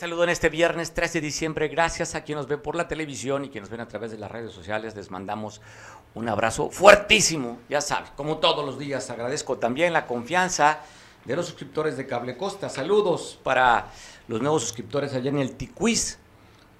saludo en este viernes 13 de diciembre. Gracias a quien nos ve por la televisión y quien nos ven a través de las redes sociales. Les mandamos un abrazo fuertísimo. Ya sabes, como todos los días, agradezco también la confianza de los suscriptores de Cable Costa. Saludos para los nuevos suscriptores allá en el Tiquiz.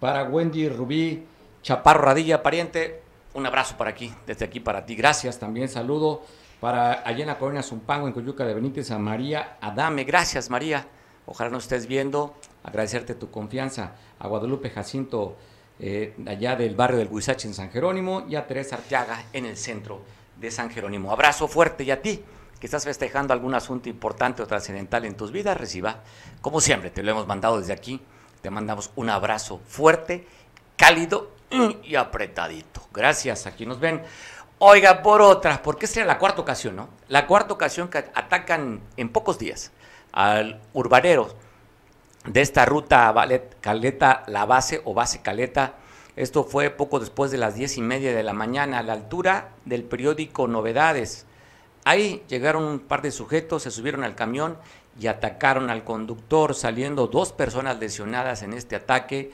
Para Wendy Rubí Chaparro Radilla, pariente. Un abrazo para aquí, desde aquí para ti. Gracias también. Saludo para allá en la colonia Zumpango, en Coyuca de Benítez, a María Adame. Gracias, María. Ojalá nos estés viendo. Agradecerte tu confianza. A Guadalupe Jacinto, eh, allá del barrio del Huizache en San Jerónimo. Y a Teresa Arteaga en el centro de San Jerónimo. Abrazo fuerte y a ti que estás festejando algún asunto importante o trascendental en tus vidas, reciba, como siempre, te lo hemos mandado desde aquí, te mandamos un abrazo fuerte, cálido y apretadito. Gracias, aquí nos ven. Oiga, por otra, porque esta es la cuarta ocasión, ¿no? La cuarta ocasión que atacan en pocos días al urbanero de esta ruta Caleta La Base o Base Caleta. Esto fue poco después de las diez y media de la mañana a la altura del periódico Novedades. Ahí llegaron un par de sujetos, se subieron al camión y atacaron al conductor, saliendo dos personas lesionadas en este ataque.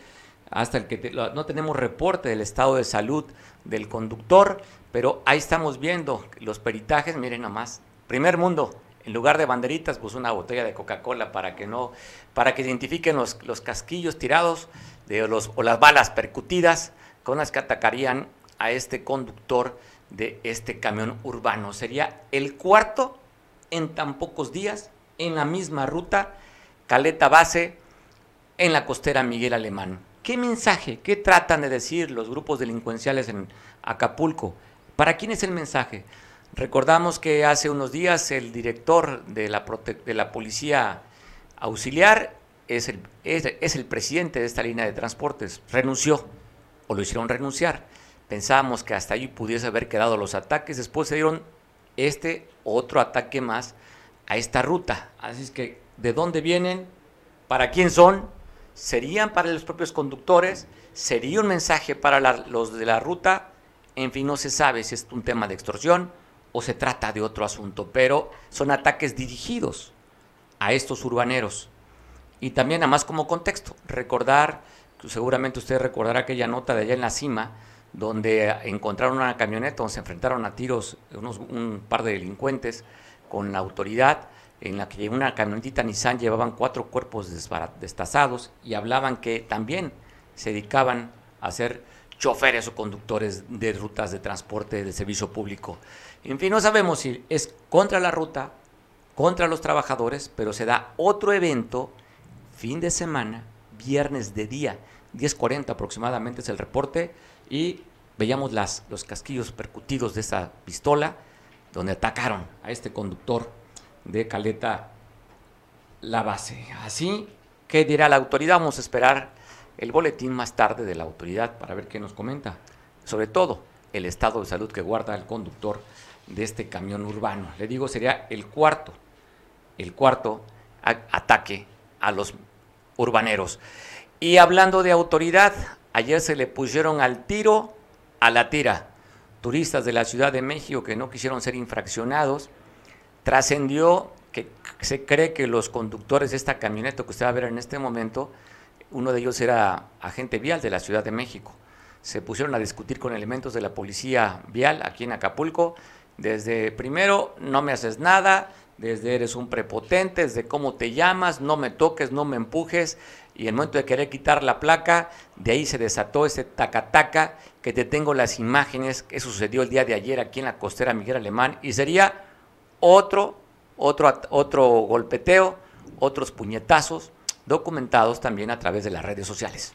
Hasta el que no tenemos reporte del estado de salud del conductor, pero ahí estamos viendo los peritajes, miren nomás. Primer mundo, en lugar de banderitas, pues una botella de Coca-Cola para que no, para que identifiquen los, los casquillos tirados de los, o las balas percutidas con las que atacarían a este conductor de este camión urbano. Sería el cuarto en tan pocos días en la misma ruta, Caleta Base, en la costera Miguel Alemán. ¿Qué mensaje, qué tratan de decir los grupos delincuenciales en Acapulco? ¿Para quién es el mensaje? Recordamos que hace unos días el director de la, de la Policía Auxiliar es el, es el presidente de esta línea de transportes. Renunció o lo hicieron renunciar. Pensábamos que hasta ahí pudiese haber quedado los ataques. Después se dieron este otro ataque más a esta ruta. Así es que, ¿de dónde vienen? ¿Para quién son? ¿Serían para los propios conductores? ¿Sería un mensaje para los de la ruta? En fin, no se sabe si es un tema de extorsión o se trata de otro asunto, pero son ataques dirigidos a estos urbaneros. Y también, además como contexto, recordar, seguramente usted recordará aquella nota de allá en la cima, donde encontraron una camioneta donde se enfrentaron a tiros unos, un par de delincuentes con la autoridad, en la que una camionetita Nissan llevaban cuatro cuerpos destazados y hablaban que también se dedicaban a ser choferes o conductores de rutas de transporte de servicio público. En fin, no sabemos si es contra la ruta, contra los trabajadores, pero se da otro evento fin de semana, viernes de día, 10.40 aproximadamente es el reporte, y veíamos las, los casquillos percutidos de esa pistola donde atacaron a este conductor de Caleta La Base. Así que dirá la autoridad, vamos a esperar el boletín más tarde de la autoridad para ver qué nos comenta. Sobre todo el estado de salud que guarda el conductor de este camión urbano. Le digo, sería el cuarto, el cuarto ataque a los urbaneros. Y hablando de autoridad, Ayer se le pusieron al tiro a la tira. Turistas de la Ciudad de México que no quisieron ser infraccionados. Trascendió que se cree que los conductores de esta camioneta que usted va a ver en este momento, uno de ellos era agente vial de la Ciudad de México. Se pusieron a discutir con elementos de la policía vial aquí en Acapulco. Desde primero, no me haces nada, desde eres un prepotente, desde cómo te llamas, no me toques, no me empujes, y el momento de querer quitar la placa, de ahí se desató ese tacataca, que te tengo las imágenes, que sucedió el día de ayer aquí en la costera Miguel Alemán, y sería otro, otro, otro golpeteo, otros puñetazos, documentados también a través de las redes sociales.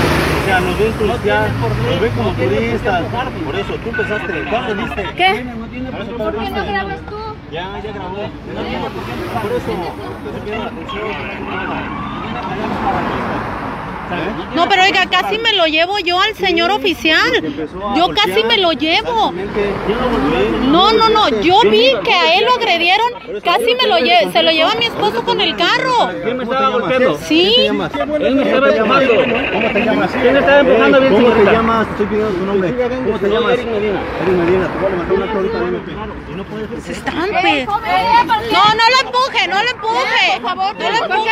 O sea, nos ven turistear, nos ven como turistas. Por eso, tú empezaste. ¿Cuándo? ¿Qué? ¿Por qué no grabas tú? Ya, ya grabé. Por eso, te se la atención. No, pero oiga, casi me lo llevo yo al señor oficial. Yo casi me lo llevo. No, no, no. Yo vi que a él lo agredieron. Casi me lo llevo. Se lo lleva mi esposo con el carro. ¿Quién me estaba golpeando? Sí. Él me estaba llamando. ¿Cómo te llamas? ¿Quién me estaba empujando bien, ¿Cómo te llamas? Estoy pidiendo tu nombre. ¿Cómo te llamas? Eric Medina. Eric Medina. Te voy a levantar una ahorita de MP. Y no puedes Se están pe- No, no lo empuje, no lo empuje. Por favor, no lo empuje.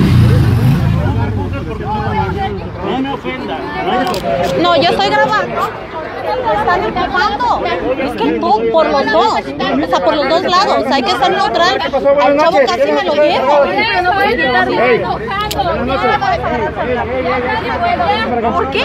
No me ofenda. No, yo estoy grabando. Están empujando. Es que todo, por los dos. O sea, por los dos lados. Hay que estar neutral. Al chavo casi me lo llevo. ¿Por qué?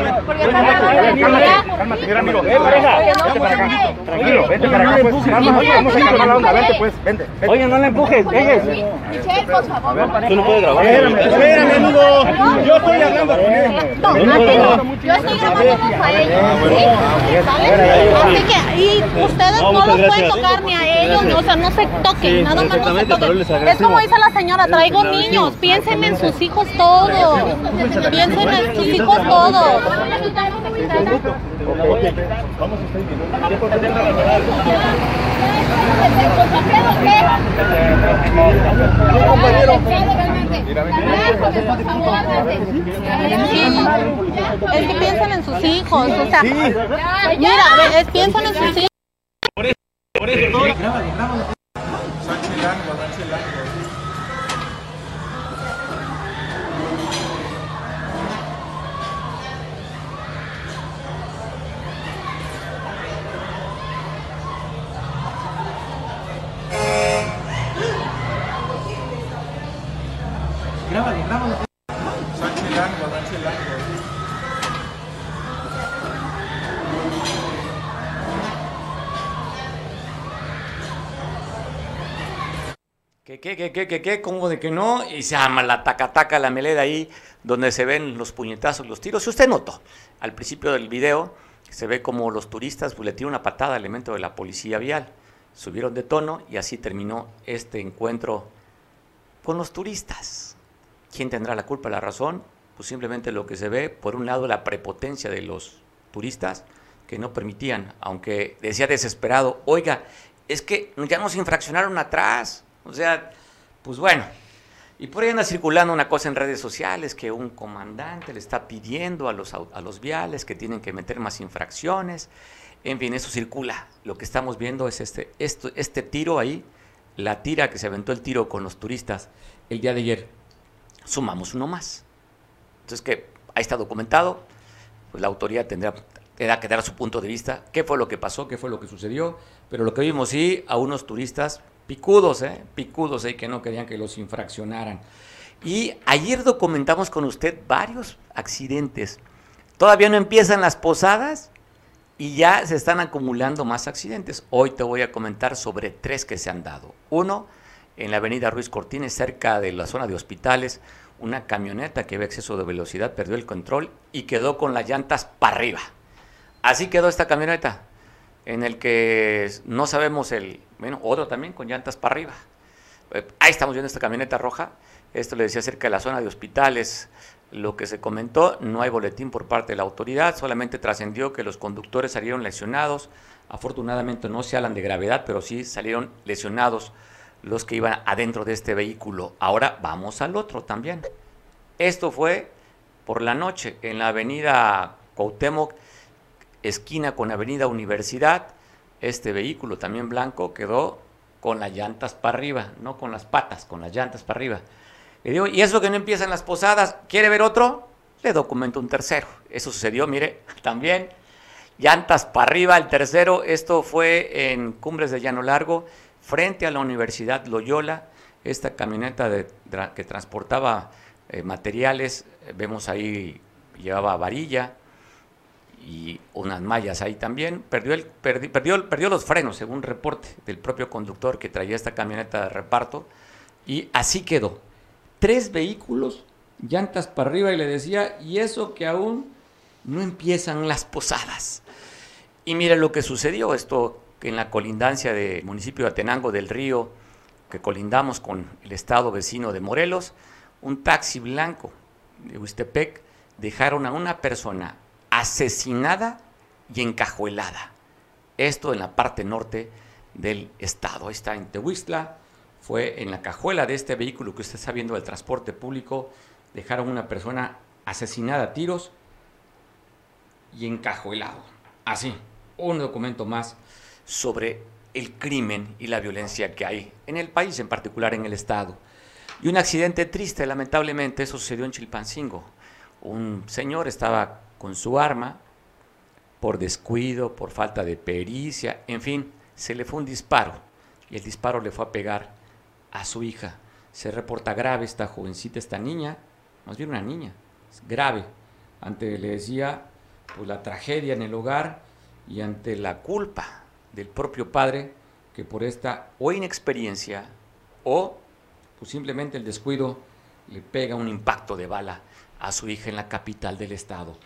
Amigo. Eh, pareja. Vente para acá. Tranquilo, vente para acá, pues. Vamos, vamos a ir con la onda. Vente, pues. Vente. vente. Oye, no le empujes. Dejes. Michelle, por favor. Tú no puedes grabar. Espérame, espérame, amigo. Yo estoy hablando con él. No, ti no. Yo estoy grabándolos a ellos. ¿sí? ¿Sale? Así que, y ustedes no los pueden tocar ni a ellos, no, o sea, no se toquen, nada más no se toquen. Es como dice la señora, traigo niños, piensen en sus hijos todos. Piensen en sus hijos todos. Sí, es que piensen en sus hijos, o sea, mira, ve, es, piensen en sus hijos. ¿Qué, qué, qué, qué, qué, qué? ¿Cómo de que no? Y se llama la taca-taca, la meleda ahí, donde se ven los puñetazos, los tiros. Si usted notó, al principio del video, se ve como los turistas pues, le tiran una patada al elemento de la policía vial. Subieron de tono y así terminó este encuentro con los turistas. ¿Quién tendrá la culpa, la razón? Pues simplemente lo que se ve, por un lado, la prepotencia de los turistas que no permitían, aunque decía desesperado, oiga, es que ya nos infraccionaron atrás. O sea, pues bueno. Y por ahí anda circulando una cosa en redes sociales que un comandante le está pidiendo a los, a los viales que tienen que meter más infracciones. En fin, eso circula. Lo que estamos viendo es este, esto, este tiro ahí, la tira que se aventó el tiro con los turistas el día de ayer. Sumamos uno más. Entonces, que ahí está documentado, pues la autoridad tendrá, tendrá que dar su punto de vista, qué fue lo que pasó, qué fue lo que sucedió, pero lo que vimos sí, a unos turistas picudos, ¿eh? picudos ahí que no querían que los infraccionaran. Y ayer documentamos con usted varios accidentes. Todavía no empiezan las posadas y ya se están acumulando más accidentes. Hoy te voy a comentar sobre tres que se han dado. Uno, en la avenida Ruiz Cortines, cerca de la zona de hospitales, una camioneta que había exceso de velocidad perdió el control y quedó con las llantas para arriba. Así quedó esta camioneta, en el que no sabemos el, bueno, otro también con llantas para arriba. Eh, Ahí estamos viendo esta camioneta roja. Esto le decía cerca de la zona de hospitales. Lo que se comentó, no hay boletín por parte de la autoridad, solamente trascendió que los conductores salieron lesionados. Afortunadamente no se hablan de gravedad, pero sí salieron lesionados los que iban adentro de este vehículo. Ahora vamos al otro también. Esto fue por la noche en la avenida Cuauhtémoc, esquina con avenida Universidad. Este vehículo también blanco quedó con las llantas para arriba, no con las patas, con las llantas para arriba. Le digo, ¿y eso que no empiezan las posadas? ¿Quiere ver otro? Le documento un tercero. Eso sucedió, mire, también. Llantas para arriba, el tercero, esto fue en Cumbres de Llano Largo, frente a la Universidad Loyola. Esta camioneta que transportaba eh, materiales, vemos ahí, llevaba varilla y unas mallas ahí también. Perdió, el, perdi- perdió, perdió los frenos, según reporte del propio conductor que traía esta camioneta de reparto. Y así quedó. Tres vehículos, llantas para arriba, y le decía, y eso que aún no empiezan las posadas. Y mire lo que sucedió, esto en la colindancia del municipio de Atenango del Río, que colindamos con el estado vecino de Morelos, un taxi blanco de Huistepec dejaron a una persona asesinada y encajuelada. Esto en la parte norte del estado. Ahí está en Tehuistla, fue en la cajuela de este vehículo que usted está viendo del transporte público, dejaron una persona asesinada a tiros y encajuelado. Así, un documento más sobre el crimen y la violencia que hay en el país, en particular en el Estado. Y un accidente triste, lamentablemente, eso sucedió en Chilpancingo. Un señor estaba con su arma por descuido, por falta de pericia, en fin, se le fue un disparo y el disparo le fue a pegar a su hija. Se reporta grave esta jovencita, esta niña, más bien una niña, grave. Ante, le decía, pues la tragedia en el hogar y ante la culpa del propio padre que por esta o inexperiencia o pues simplemente el descuido le pega un impacto de bala a su hija en la capital del estado.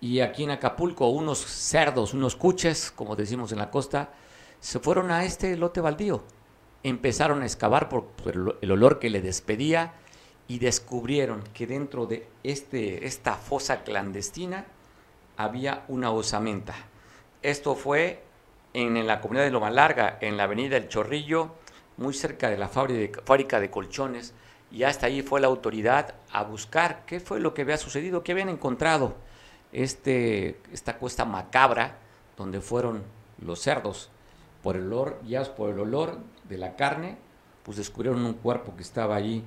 Y aquí en Acapulco unos cerdos, unos cuches, como decimos en la costa, se fueron a este lote baldío. Empezaron a excavar por, el olor que le despedía y descubrieron que dentro de este, esta fosa clandestina había una osamenta. Esto fue en, la comunidad de Loma Larga, en la avenida El Chorrillo, muy cerca de la fábrica de, colchones, y hasta ahí fue la autoridad a buscar qué fue lo que había sucedido, qué habían encontrado este, esta cuesta macabra donde fueron los cerdos. Por el olor, ya por el olor de la carne, pues descubrieron un cuerpo que estaba ahí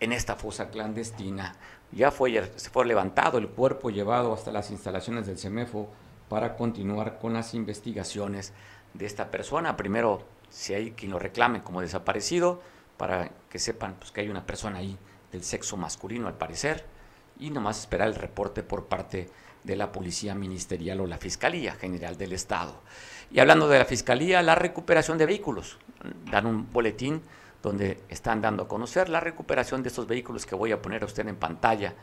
en esta fosa clandestina. Ya fue, se fue levantado el cuerpo, llevado hasta las instalaciones del CEMEFO para continuar con las investigaciones de esta persona. Primero, si hay quien lo reclame como desaparecido, para que sepan pues, que hay una persona ahí del sexo masculino al parecer, y nomás esperar el reporte por parte de la Policía Ministerial o la Fiscalía General del Estado. Y hablando de la Fiscalía, la recuperación de vehículos. Dan un boletín donde están dando a conocer la recuperación de estos vehículos que voy a poner a usted en pantalla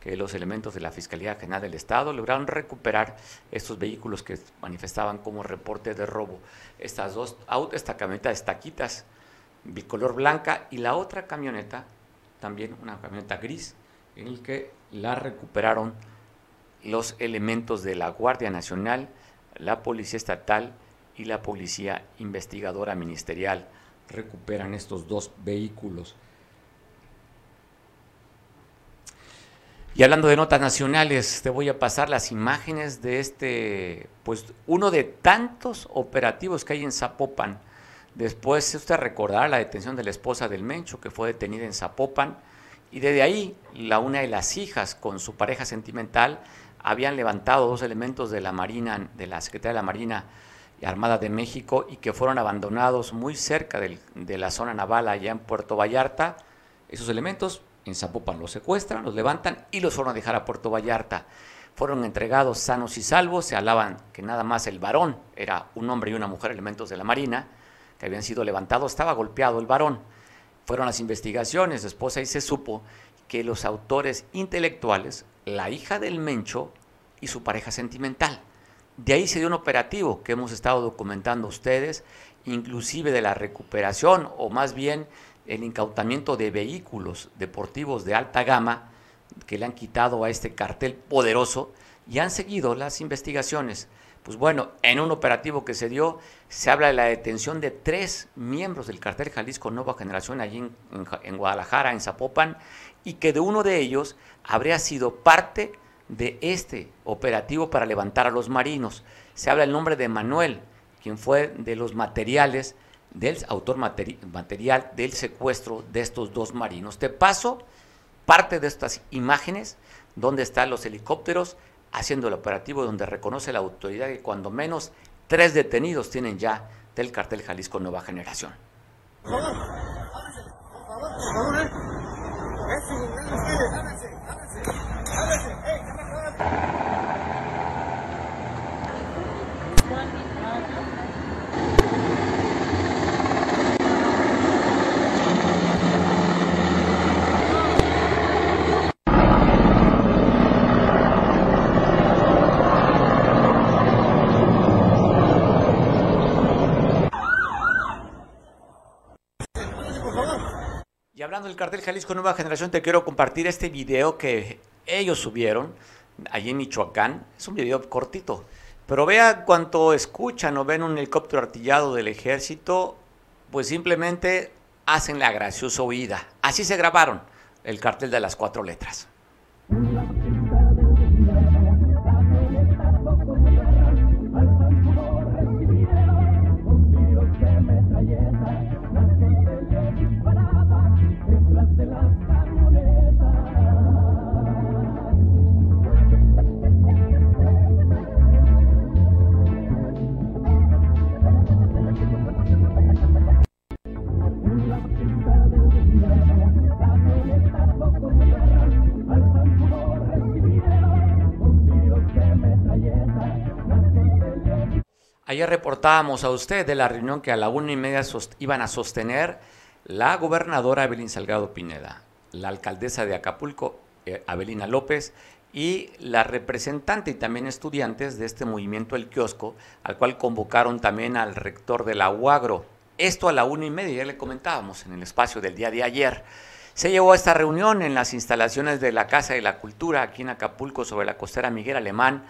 que los elementos de la Fiscalía General del Estado lograron recuperar estos vehículos que manifestaban como reporte de robo. Estas dos autos, esta camioneta de estaquitas bicolor blanca y la otra camioneta, también una camioneta gris, en el que la recuperaron los elementos de la Guardia Nacional, la Policía Estatal y la Policía Investigadora Ministerial. Recuperan estos dos vehículos. Y hablando de notas nacionales, te voy a pasar las imágenes de este, pues uno de tantos operativos que hay en Zapopan. Después usted recordará la detención de la esposa del Mencho, que fue detenida en Zapopan, y desde ahí la una de las hijas con su pareja sentimental habían levantado dos elementos de la Marina, de la Secretaría de la Marina y Armada de México, y que fueron abandonados muy cerca de la zona naval allá en Puerto Vallarta. Esos elementos en Zapopan los secuestran, los levantan y los fueron a dejar a Puerto Vallarta. Fueron entregados sanos y salvos, se hablaban que nada más el varón era un hombre y una mujer, elementos de la Marina, que habían sido levantados, estaba golpeado el varón. Fueron las investigaciones, esposa y se supo que los autores intelectuales, la hija del Mencho y su pareja sentimental. De ahí se dio un operativo que hemos estado documentando ustedes, inclusive de la recuperación o más bien el incautamiento de vehículos deportivos de alta gama que le han quitado a este cartel poderoso y han seguido las investigaciones. Pues bueno, en un operativo que se dio, se habla de la detención de tres miembros del cartel Jalisco Nueva Generación allí en, Guadalajara, en Zapopan, y que de uno de ellos habría sido parte de este operativo para levantar a los marinos. Se habla el nombre de Manuel, quien fue de los materiales del autor material del secuestro de estos dos marinos. Te paso parte de estas imágenes donde están los helicópteros haciendo el operativo donde reconoce la autoridad que cuando menos tres detenidos tienen ya del cartel Jalisco Nueva Generación. Por favor, hablando del cartel Jalisco Nueva Generación, te quiero compartir este video que ellos subieron allí en Michoacán. Es un video cortito, pero vea cuánto escuchan o ven un helicóptero artillado del ejército, pues simplemente hacen la graciosa huida. Así se grabaron el cartel de las cuatro letras. Ayer reportábamos a usted de la reunión que a la una y media iban a sostener la gobernadora Evelyn Salgado Pineda, la alcaldesa de Acapulco, eh, Abelina López, y la representante y también estudiantes de este movimiento El Kiosco, al cual convocaron también al rector de la UAGRO. Esto a la una y media, ya le comentábamos en el espacio del día de ayer. Se llevó a esta reunión en las instalaciones de la Casa de la Cultura, aquí en Acapulco, sobre la costera Miguel Alemán,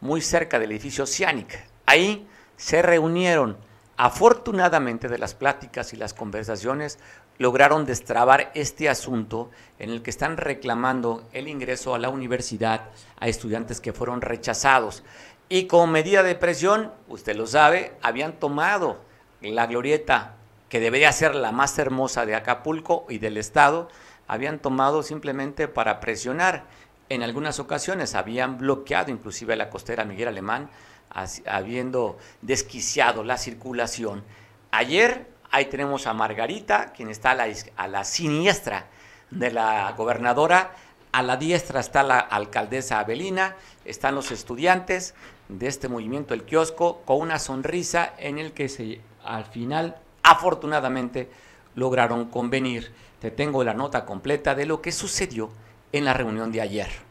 muy cerca del edificio Oceanic. Ahí se reunieron. Afortunadamente de las pláticas y las conversaciones lograron destrabar este asunto en el que están reclamando el ingreso a la universidad a estudiantes que fueron rechazados. Y como medida de presión, usted lo sabe, habían tomado la glorieta que debería ser la más hermosa de Acapulco y del estado, habían tomado simplemente para presionar. En algunas ocasiones habían bloqueado inclusive la costera Miguel Alemán habiendo desquiciado la circulación. Ayer ahí tenemos a Margarita, quien está a la, siniestra de la gobernadora, a la diestra está la alcaldesa Abelina, están los estudiantes de este movimiento El Kiosco con una sonrisa en el que se, al final, afortunadamente, lograron convenir. Te tengo la nota completa de lo que sucedió en la reunión de ayer.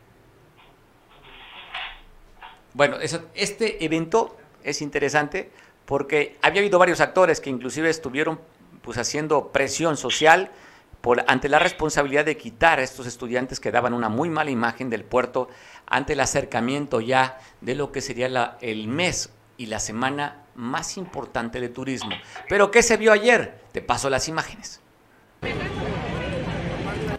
Bueno, este evento es interesante porque había habido varios actores que inclusive estuvieron pues haciendo presión social por, ante la responsabilidad de quitar a estos estudiantes que daban una muy mala imagen del puerto ante el acercamiento ya de lo que sería el mes y la semana más importante de turismo. Pero ¿qué se vio ayer? Te paso las imágenes.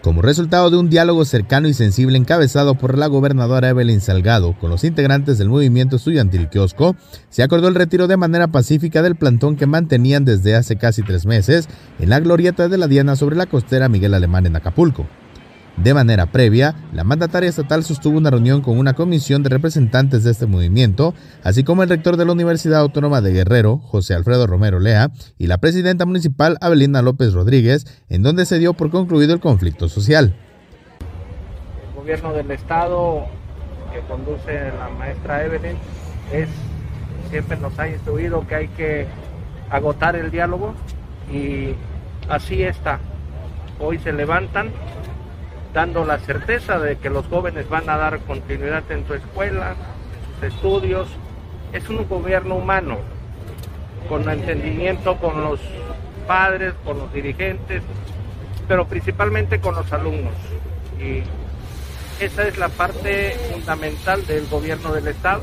Como resultado de un diálogo cercano y sensible encabezado por la gobernadora Evelyn Salgado con los integrantes del movimiento estudiantil Kiosco, se acordó el retiro de manera pacífica del plantón que mantenían desde hace casi tres meses en la glorieta de la Diana sobre la costera Miguel Alemán en Acapulco. De manera previa, la mandataria estatal sostuvo una reunión con una comisión de representantes de este movimiento, así como el rector de la Universidad Autónoma de Guerrero, José Alfredo Romero Lea, y la presidenta municipal Abelina López Rodríguez, en donde se dio por concluido el conflicto social. El gobierno del estado que conduce la maestra Evelyn siempre nos ha instruido que hay que agotar el diálogo y así está. Hoy se levantan dando la certeza de que los jóvenes van a dar continuidad en su escuela, en sus estudios. Es un gobierno humano, con entendimiento con los padres, con los dirigentes, pero principalmente con los alumnos. Y esa es la parte fundamental del gobierno del Estado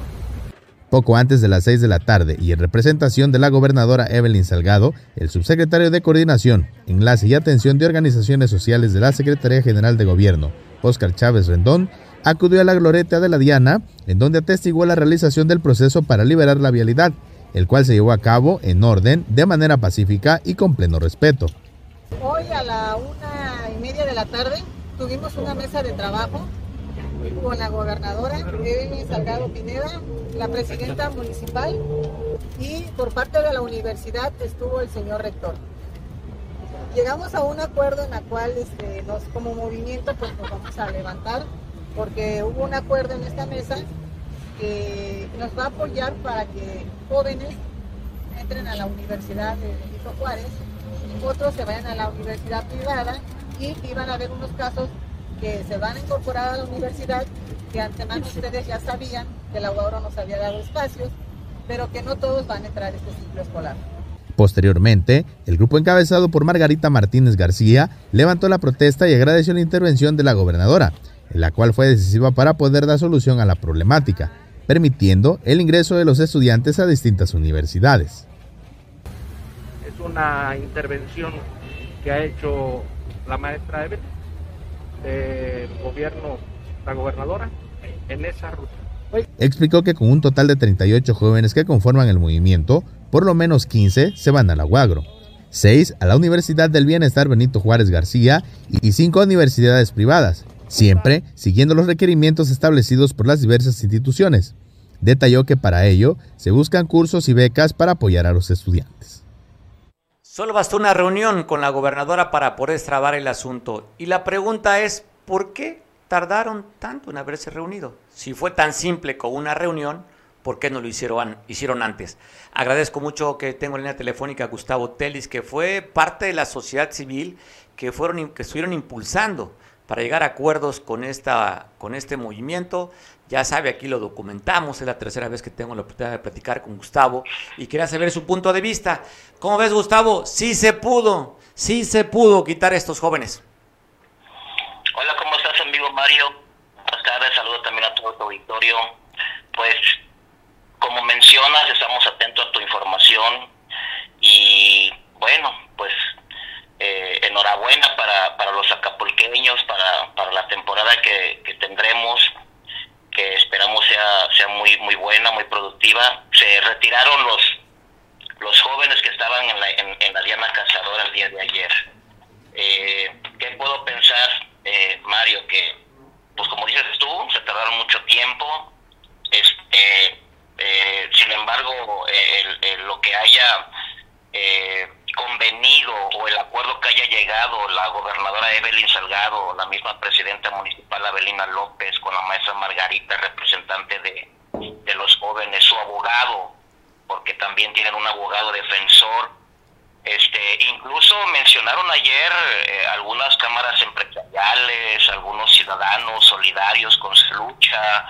poco antes de las 6 de la tarde y en representación de la gobernadora Evelyn Salgado, el subsecretario de Coordinación, Enlace y Atención de Organizaciones Sociales de la Secretaría General de Gobierno, Óscar Chávez Rendón, acudió a la gloreta de la Diana, en donde atestiguó la realización del proceso para liberar la vialidad, el cual se llevó a cabo en orden, de manera pacífica y con pleno respeto. Hoy a la una y media de la tarde tuvimos una mesa de trabajo con la gobernadora Evelyn Salgado Pineda, la presidenta municipal y por parte de la universidad estuvo el señor rector. Llegamos a un acuerdo en la cual este, nos, como movimiento pues nos vamos a levantar porque hubo un acuerdo en esta mesa que nos va a apoyar para que jóvenes entren a la Universidad de Benito Juárez, otros se vayan a la universidad privada y iban a haber unos casos que se van a incorporar a la universidad, que antemano ustedes ya sabían que la UAURO nos había dado espacios, pero que no todos van a entrar a este ciclo escolar. Posteriormente, el grupo encabezado por Margarita Martínez García levantó la protesta y agradeció la intervención de la gobernadora, en la cual fue decisiva para poder dar solución a la problemática, permitiendo el ingreso de los estudiantes a distintas universidades. Es una intervención que ha hecho la maestra Evelyn del gobierno, la gobernadora, en esa ruta. Explicó que con un total de 38 jóvenes que conforman el movimiento, por lo menos 15 se van a la Guagro, 6 a la Universidad del Bienestar Benito Juárez García y 5 a universidades privadas, siempre siguiendo los requerimientos establecidos por las diversas instituciones. Detalló que para ello se buscan cursos y becas para apoyar a los estudiantes. Solo bastó una reunión con la gobernadora para poder extrabar el asunto. Y la pregunta es, ¿por qué tardaron tanto en haberse reunido? Si fue tan simple con una reunión, ¿por qué no lo hicieron, hicieron antes? Agradezco mucho que tengo en línea telefónica a Gustavo Telis, que fue parte de la sociedad civil que, fueron, que estuvieron impulsando para llegar a acuerdos con, esta, con este movimiento. Ya sabe, aquí lo documentamos, es la tercera vez que tengo la oportunidad de platicar con Gustavo y quería saber su punto de vista. ¿Cómo ves, Gustavo? Sí se pudo, sí se pudo quitar a estos jóvenes. Hola, ¿cómo estás, amigo Mario? Buenas tardes, saludo también a todo tu auditorio. Pues como mencionas, estamos atentos a tu información y bueno, pues eh, enhorabuena para, para los acapulqueños, para, para la temporada que, que tendremos, que esperamos sea, sea muy, muy buena, muy productiva. Se retiraron los, los jóvenes que estaban en la, en, la Diana Cazadora el día de ayer. Eh, ¿Qué puedo pensar, eh, Mario? Que, pues como dices tú, se tardaron mucho tiempo. Este, eh, sin embargo, lo que haya eh, convenido o el acuerdo que haya llegado la gobernadora Evelyn Salgado, la misma presidenta municipal Avelina López, con la maestra Margarita, representante de, de los jóvenes, su abogado, porque también tienen un abogado defensor. Este, incluso mencionaron ayer eh, algunas cámaras empresariales, algunos ciudadanos solidarios con su lucha,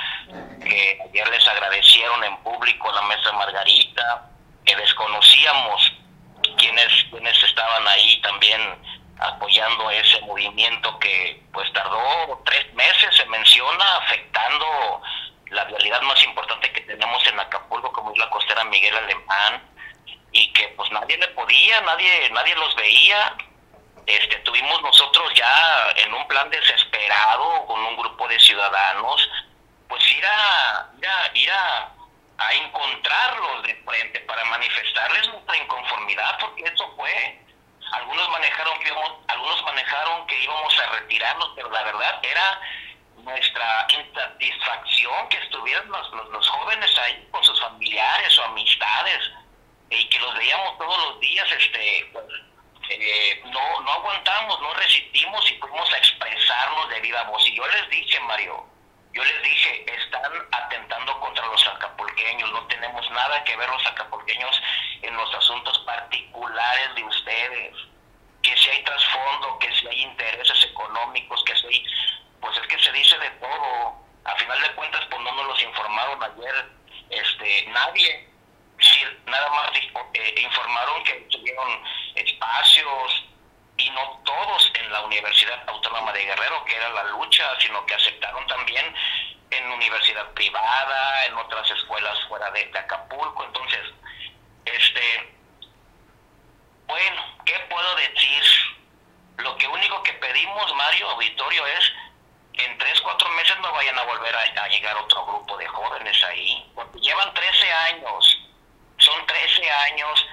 que ayer les agradecieron en público a la maestra Margarita, que desconocíamos quienes, quienes estaban ahí también apoyando ese movimiento que pues tardó tres meses, se menciona, afectando la realidad más importante que tenemos en Acapulco, como es la costera Miguel Alemán, y que pues nadie le podía, nadie, nadie los veía. Este, tuvimos nosotros ya en un plan desesperado con un grupo de ciudadanos, pues ir a, ir ir a a encontrarlos de frente para manifestarles nuestra inconformidad porque eso fue. Algunos manejaron que íbamos, algunos manejaron que íbamos a retirarnos pero la verdad era nuestra insatisfacción que estuvieran los, los, jóvenes ahí con sus familiares o amistades y que los veíamos todos los días este pues, eh, no no aguantamos no resistimos y fuimos a expresarnos de viva voz. Y yo les dije Mario yo les dije, están atentando contra los acapulqueños, no tenemos nada que ver los acapulqueños en los asuntos particulares de ustedes. Que si hay trasfondo, que si hay intereses económicos, que si hay, pues es que se dice de todo. A final de cuentas, pues no nos los informaron ayer, este, nadie. Sí, nada más eh, informaron que tuvieron espacios, y no todos en la Universidad Autónoma de Guerrero, que era la lucha, sino que aceptaron también en universidad privada, en otras escuelas fuera de, Acapulco. Entonces, este, bueno, ¿qué puedo decir? Lo que único que pedimos, Mario Auditorio, es que en tres, cuatro meses no vayan a volver a, a llegar otro grupo de jóvenes ahí, porque llevan 13 años, son 13 años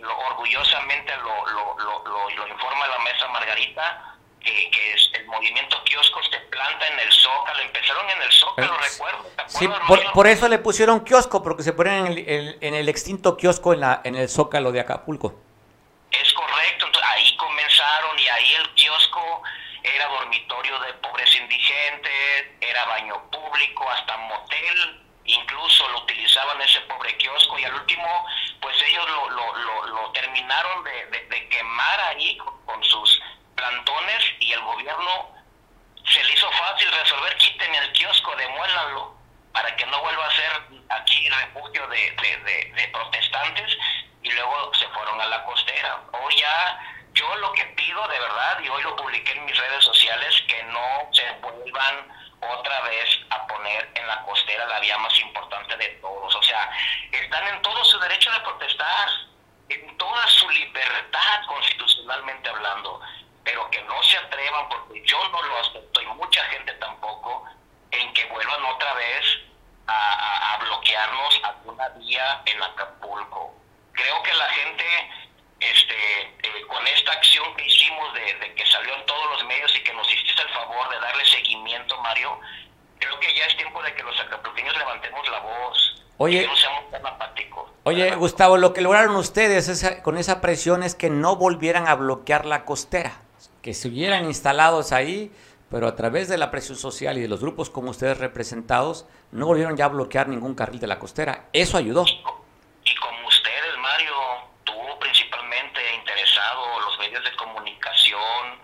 lo, orgullosamente lo, lo, lo, lo, informa la mesa Margarita, que, que es el movimiento kioscos se planta en el Zócalo, empezaron en el Zócalo, recuerdo. Sí, por, por, eso le pusieron kiosco, porque se ponen en el, en el extinto kiosco en, la, en el Zócalo de Acapulco. Es correcto, entonces ahí comenzaron y ahí el kiosco era dormitorio de pobres indigentes, era baño público, hasta motel, incluso lo utilizaban ese pobre kiosco y al último pues ellos lo, lo, lo, terminaron de, de, quemar ahí con, sus plantones y el gobierno se le hizo fácil resolver, quiten el kiosco, demuélanlo para que no vuelva a ser aquí refugio de, de, de protestantes y luego se fueron a la hoy ya, yo lo que pido de verdad, y hoy lo publiqué en mis redes sociales, que no se vuelvan otra vez a poner en la costera la vía más importante de todos. O sea, están en todo su derecho de protestar, en toda su libertad constitucionalmente hablando, pero que no se atrevan, porque yo no lo acepto y mucha gente tampoco, en que vuelvan otra vez a, a, bloquearnos alguna vía en Acapulco. Creo que la gente, este, eh, con esta acción que hicimos de, de, que salió en todos los medios y que nos hiciste el favor de darle seguimiento, Mario, creo que ya es tiempo de que los acapulqueños levantemos la voz. Oye, que no seamos tan apáticos. Oye, Gustavo, lo que lograron ustedes esa, con esa presión es que no volvieran a bloquear la costera, que se hubieran instalados ahí, pero a través de la presión social y de los grupos como ustedes representados, no volvieron ya a bloquear ningún carril de la costera. Eso ayudó. Y como ustedes, Mario, tú principalmente interesado, los de comunicación,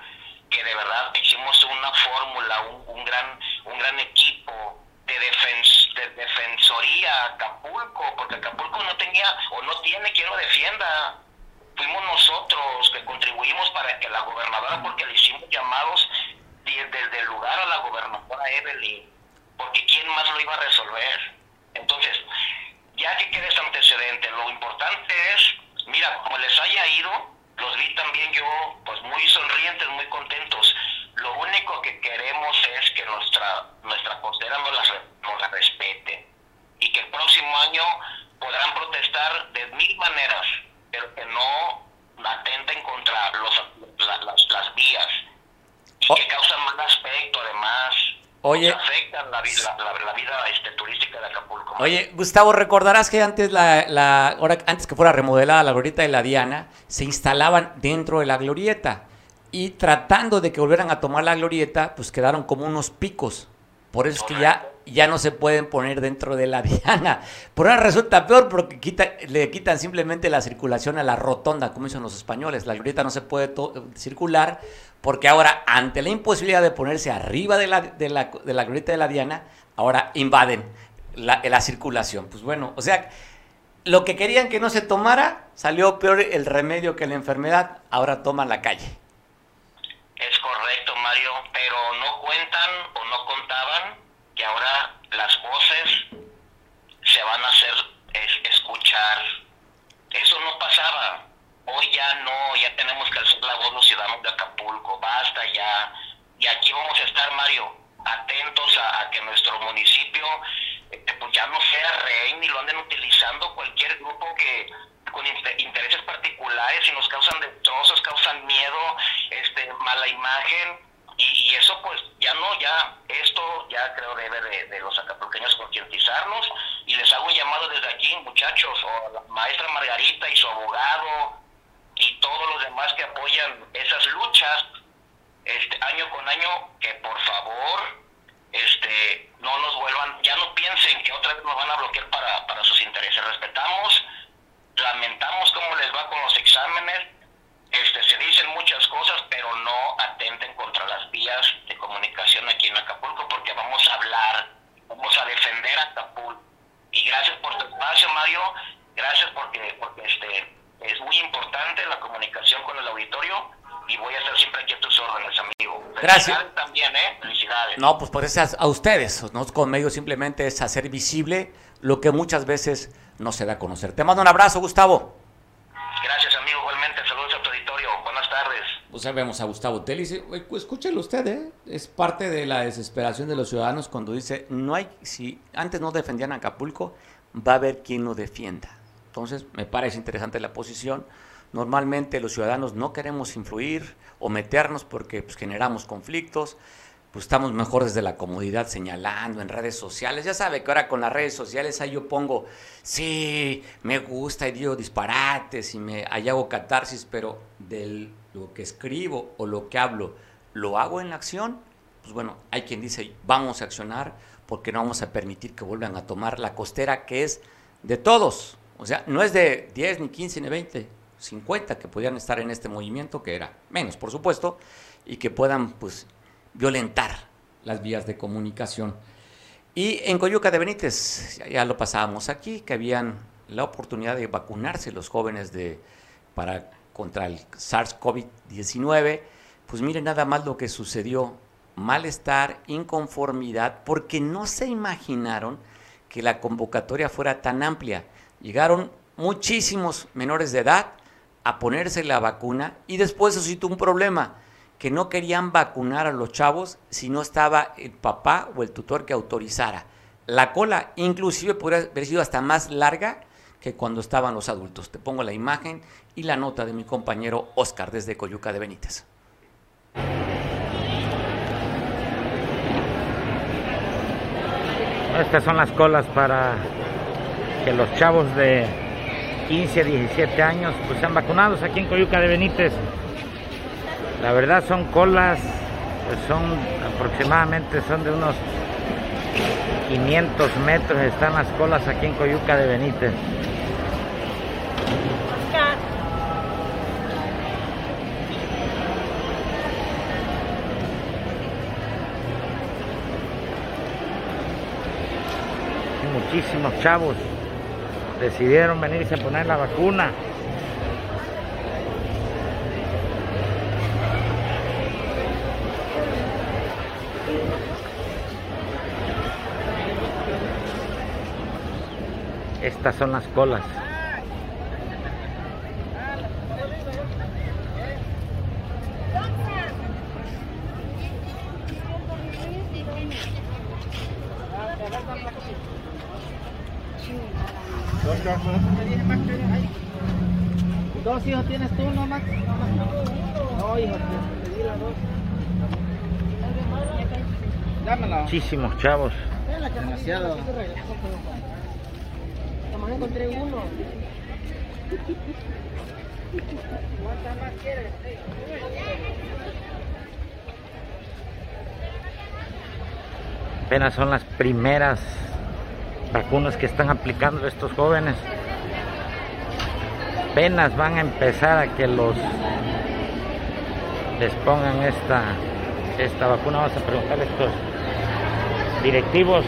que de verdad hicimos una fórmula, un, un gran, un gran equipo de, defens, de defensoría Acapulco, porque Acapulco no tenía o no tiene quien lo defienda. Fuimos nosotros que contribuimos para que la gobernadora, porque le hicimos llamados desde el lugar a la gobernadora Evelyn, porque quién más lo iba a resolver. Entonces, ya que quede ese antecedente, lo importante es, mira, como les haya ido, los vi también yo, pues muy sonrientes, muy contentos. Lo único que queremos es que nuestra nuestra costera nos la, nos la respete y que el próximo año podrán protestar de mil maneras, pero que no atenten contra los, la, las, las vías y oh. que causan mal aspecto además. Oye, afectan la, vida, la, la vida este, turística de Acapulco. Oye, Gustavo, recordarás que antes la, la ahora, antes que fuera remodelada la glorieta de la Diana, se instalaban dentro de la glorieta y tratando de que volvieran a tomar la glorieta, pues quedaron como unos picos. Por eso es que ya, ya no se pueden poner dentro de la diana. Por ahora resulta peor porque quita, le quitan simplemente la circulación a la rotonda, como dicen los españoles. La glorieta no se puede circular porque ahora, ante la imposibilidad de ponerse arriba de la, de la, de la glorieta de la diana, ahora invaden la, la circulación. Pues bueno, o sea, lo que querían que no se tomara, salió peor el remedio que la enfermedad, ahora toman la calle. Es correcto, Mario, pero no cuentan o no contaban que ahora las voces se van a hacer es, escuchar. Eso no pasaba. Hoy ya no, ya tenemos que alzar la voz los ciudadanos de Acapulco. Basta ya. Y aquí vamos a estar, Mario, atentos a, que nuestro municipio este, pues ya no sea rey ni lo anden utilizando cualquier grupo que con intereses particulares y nos causan destrozos, causan miedo, este, mala imagen y, y, eso pues ya no, ya esto ya creo debe de, de los acapulqueños concientizarnos y les hago un llamado desde aquí muchachos, o la maestra Margarita y su abogado y todos los demás que apoyan esas luchas este año con año que por favor este no nos vuelvan, ya no piensen que otra vez nos van a bloquear para, para sus intereses, respetamos lamentamos cómo les va con los exámenes, este, se dicen muchas cosas, pero no atenten contra las vías de comunicación aquí en Acapulco, porque vamos a hablar, vamos a defender a Acapulco. Y gracias por tu espacio, Mario, gracias porque, porque este, es muy importante la comunicación con el auditorio y voy a estar siempre aquí a tus órdenes, amigo. Gracias. también, ¿eh? Felicidades. No, pues por eso a ustedes, ¿no? con medios simplemente es hacer visible lo que muchas veces no se da a conocer. Te mando un abrazo, Gustavo. Gracias, amigo. Igualmente, saludos a tu auditorio. Buenas tardes. Pues ya vemos a Gustavo Telis. Escúchelo usted, ¿eh? Es parte de la desesperación de los ciudadanos cuando dice, no hay, si antes no defendían a Acapulco, va a haber quien lo defienda. Entonces, me parece interesante la posición. Normalmente los ciudadanos no queremos influir o meternos porque pues, generamos conflictos pues estamos mejor desde la comodidad señalando en redes sociales. Ya sabe que ahora con las redes sociales ahí yo pongo, sí, me gusta y digo disparates y me ahí hago catarsis, pero de lo que escribo o lo que hablo, ¿lo hago en la acción? Pues bueno, hay quien dice, vamos a accionar porque no vamos a permitir que vuelvan a tomar la costera que es de todos. O sea, no es de 10, ni 15, ni 20, 50 que podían estar en este movimiento, que era menos, por supuesto, y que puedan, pues, violentar las vías de comunicación. Y en Coyuca de Benítez, ya lo pasábamos aquí, que habían la oportunidad de vacunarse los jóvenes de, para contra el SARS-CoV-19, pues miren nada más lo que sucedió. Malestar, inconformidad, porque no se imaginaron que la convocatoria fuera tan amplia. Llegaron muchísimos menores de edad a ponerse la vacuna y después suscitó un problema, que no querían vacunar a los chavos si no estaba el papá o el tutor que autorizara. La cola inclusive podría haber sido hasta más larga que cuando estaban los adultos. Te pongo la imagen y la nota de mi compañero Oscar desde Coyuca de Benítez. Estas son las colas para que los chavos de 15 a 17 años pues sean vacunados aquí en Coyuca de Benítez. La verdad son colas, pues son aproximadamente son de unos 500 metros están las colas aquí en Coyuca de Benítez. muchísimos chavos decidieron venirse a poner la vacuna. Estas son las colas. ¿Dos hijos tienes tú nomás? No, hijo, te di las dos. Dámela. Muchísimos chavos. Demasiado. Nomás encontré uno. ¿Cuántas más quieres? Apenas son las primeras vacunas que están aplicando estos jóvenes. Apenas van a empezar a que los les pongan esta esta vacuna. Vamos a preguntar a estos directivos.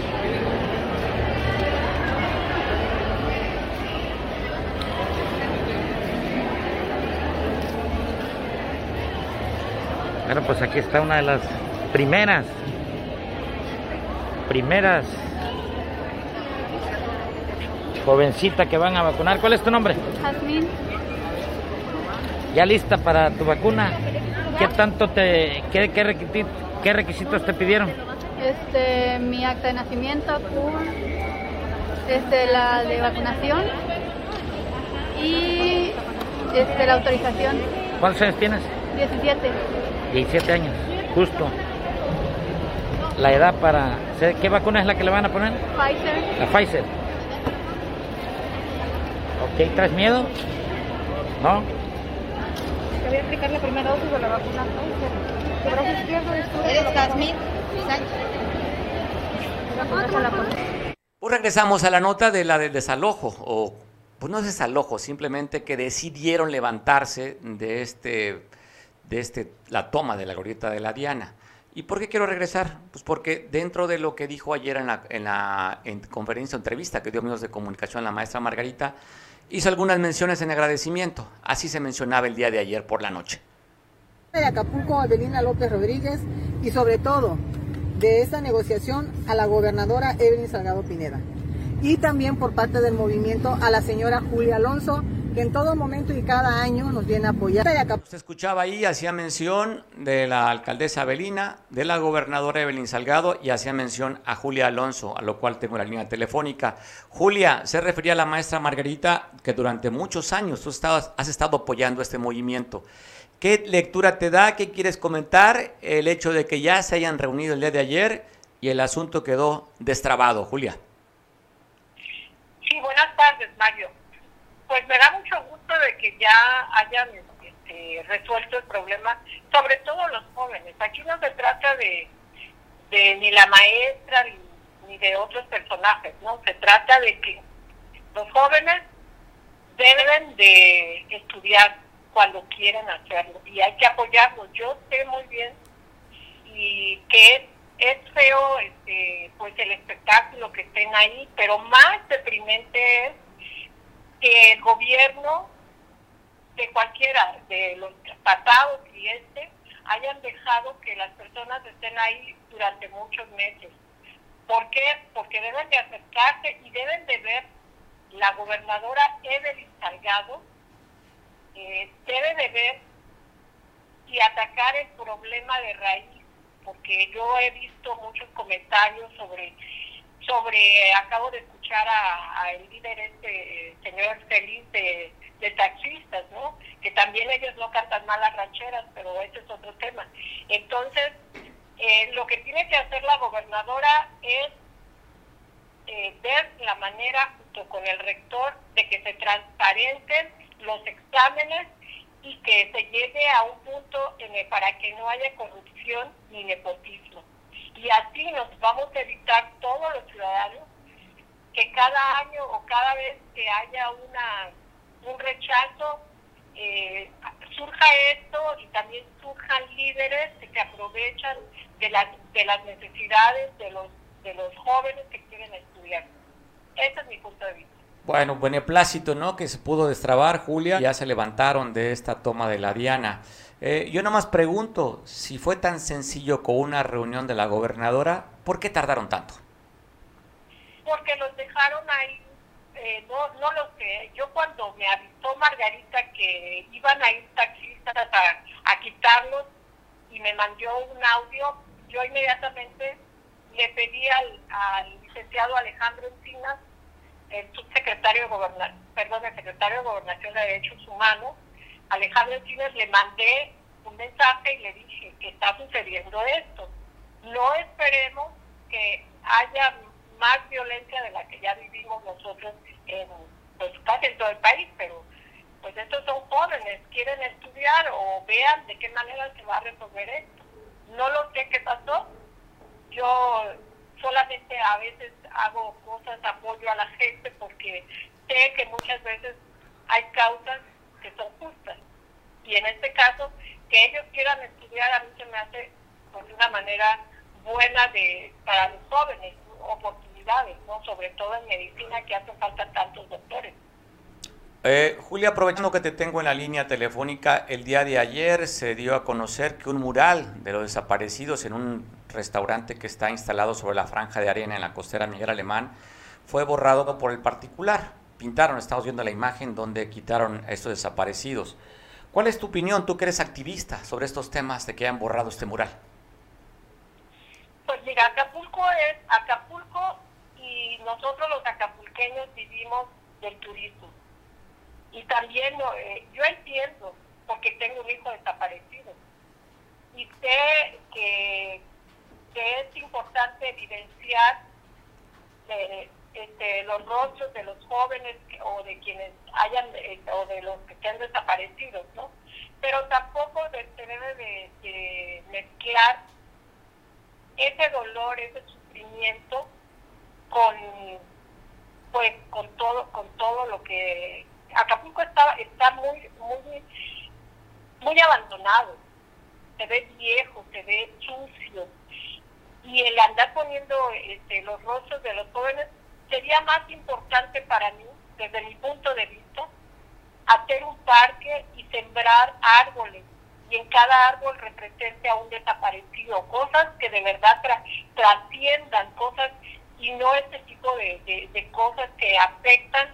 Bueno, pues aquí está una de las primeras primeras jovencita que van a vacunar. ¿Cuál es tu nombre? Jazmín. ¿Ya lista para tu vacuna? ¿Qué tanto te, qué, qué, requisitos, qué requisitos te pidieron? Este, mi acta de nacimiento, este, la de vacunación y este, la autorización. ¿Cuántos años tienes? 17. 17 años, justo. La edad para... ¿Qué vacuna es la que le van a poner? Pfizer. La Pfizer. Ok, ¿traes miedo? ¿No? Te voy a aplicar la primera dosis de la vacuna Pfizer. Tu brazo izquierdo descubre ¿Eres Jazmín Pues regresamos a la nota de la del desalojo, o pues no es desalojo, simplemente que decidieron levantarse de este, de este, la toma de la glorieta de la Diana. ¿Y por qué quiero regresar? Pues porque dentro de lo que dijo ayer en la, en la en conferencia o entrevista que dio medios de comunicación la maestra Margarita, hizo algunas menciones en agradecimiento. Así se mencionaba el día de ayer por la noche. De Acapulco, Adelina López Rodríguez, y sobre todo de esa negociación a la gobernadora Evelyn Salgado Pineda. Y también por parte del movimiento a la señora Julia Alonso, que en todo momento y cada año nos viene a apoyar. Usted escuchaba ahí, hacía mención de la alcaldesa Avelina, de la gobernadora Evelyn Salgado y hacía mención a Julia Alonso, a lo cual tengo la línea telefónica. Julia, se refería a la maestra Margarita que durante muchos años tú estabas, has estado apoyando este movimiento. ¿Qué lectura te da? ¿Qué quieres comentar? El hecho de que ya se hayan reunido el día de ayer y el asunto quedó destrabado. Julia. Sí, buenas tardes, Mario. Pues me da mucho gusto de que ya hayan este, resuelto el problema, sobre todo los jóvenes. Aquí no se trata de, de ni la maestra ni, de otros personajes, ¿no? Se trata de que los jóvenes deben de estudiar cuando quieren hacerlo y hay que apoyarlos. Yo sé muy bien y que es, es feo este, pues el espectáculo que estén ahí, pero más deprimente es que el gobierno de cualquier cualquiera de los pasados y este hayan dejado que las personas estén ahí durante muchos meses. ¿Por qué? Porque deben de acercarse y deben de ver la gobernadora Evelyn Salgado, eh, debe de ver y atacar el problema de raíz, porque yo he visto muchos comentarios sobre, sobre acabo de escuchar a, el líder este señor feliz de, de taxistas, ¿no? Que también ellos no cantan mal las rancheras, pero ese es otro tema. Entonces, eh, lo que tiene que hacer la gobernadora es eh, ver la manera, junto con el rector, de que se transparenten los exámenes y que se llegue a un punto en el, para que no haya corrupción ni nepotismo. Y así nos vamos a evitar todos los ciudadanos que cada año o cada vez que haya una un rechazo, eh, surja esto y también surjan líderes que aprovechan de las, de las necesidades de los, de los jóvenes que quieren estudiar. Ese es mi punto de vista. Bueno, beneplácito, ¿no? Que se pudo destrabar, Julia. Ya se levantaron de esta toma de la Diana. Eh, yo nomás pregunto, si fue tan sencillo con una reunión de la gobernadora, ¿por qué tardaron tanto? Porque los dejaron ahí, eh, no, no lo sé. Yo cuando me avisó Margarita que iban a ir taxistas a, quitarlos y me mandó un audio, yo inmediatamente le pedí al, licenciado Alejandro Encinas el subsecretario de Gobernación, perdón, el secretario de Gobernación de Derechos Humanos, Alejandro Encinas, le mandé un mensaje y le dije que está sucediendo esto. No esperemos que haya más violencia de la que ya vivimos nosotros en, pues, casi en todo el país, pero pues estos son jóvenes, quieren estudiar o vean de qué manera se va a resolver esto. No lo sé qué pasó. Yo solamente a veces hago cosas, apoyo a la gente porque sé que muchas veces hay causas que son justas. Y en este caso, que ellos quieran estudiar a mí se me hace pues, una manera buena de para los jóvenes, oportunidades, ¿no? sobre todo en medicina que hacen falta tantos doctores. Eh, Julia, aprovechando que te tengo en la línea telefónica, el día de ayer se dio a conocer que un mural de los desaparecidos en un restaurante que está instalado sobre la franja de arena en la costera Miguel Alemán fue borrado por el particular. Pintaron, estamos viendo la imagen donde quitaron a estos desaparecidos. ¿Cuál es tu opinión, tú que eres activista, sobre estos temas de que hayan borrado este mural? Pues mira, Acapulco es Acapulco y nosotros los acapulqueños vivimos del turismo y también eh, yo entiendo, porque tengo un hijo desaparecido, y sé que, es importante evidenciar eh, este, los rostros de los jóvenes o de quienes hayan, eh, o de los que han desaparecido, ¿no? Pero tampoco se debe de, de mezclar ese dolor, ese sufrimiento con pues con todo con todo lo que Acapulco está, está muy, muy, muy abandonado. Se ve viejo, se ve sucio. Y el andar poniendo este, los rostros de los jóvenes sería más importante para mí, desde mi punto de vista, hacer un parque y sembrar árboles y en cada árbol represente a un desaparecido, cosas que de verdad trasciendan, cosas y no este tipo de, de cosas que afectan